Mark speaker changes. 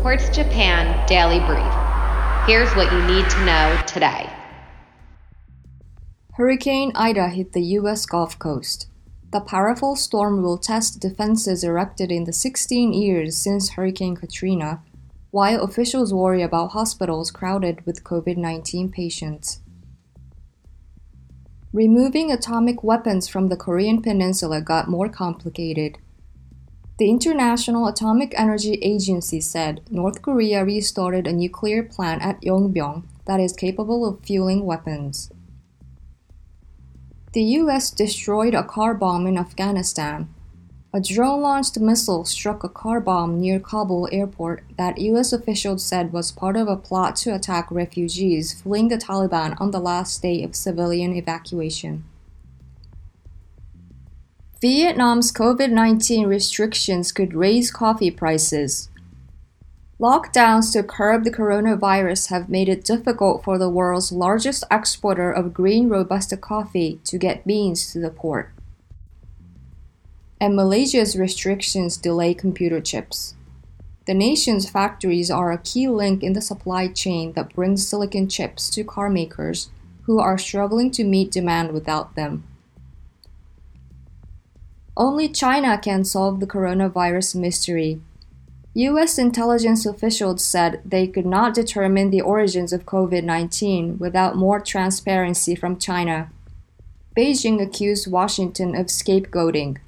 Speaker 1: Quartz Japan Daily Brief. Here's what you need to know today.
Speaker 2: Hurricane Ida hit the U.S. Gulf Coast. The powerful storm will test defenses erected in the 16 years since Hurricane Katrina, while officials worry about hospitals crowded with COVID 19 patients. Removing atomic weapons from the Korean Peninsula got more complicated. The International Atomic Energy Agency said North Korea restarted a nuclear plant at Yongbyon that is capable of fueling weapons. The US destroyed a car bomb in Afghanistan. A drone launched missile struck a car bomb near Kabul airport that US officials said was part of a plot to attack refugees fleeing the Taliban on the last day of civilian evacuation. Vietnam's COVID 19 restrictions could raise coffee prices. Lockdowns to curb the coronavirus have made it difficult for the world's largest exporter of green Robusta coffee to get beans to the port. And Malaysia's restrictions delay computer chips. The nation's factories are a key link in the supply chain that brings silicon chips to car makers who are struggling to meet demand without them. Only China can solve the coronavirus mystery. US intelligence officials said they could not determine the origins of COVID 19 without more transparency from China. Beijing accused Washington of scapegoating.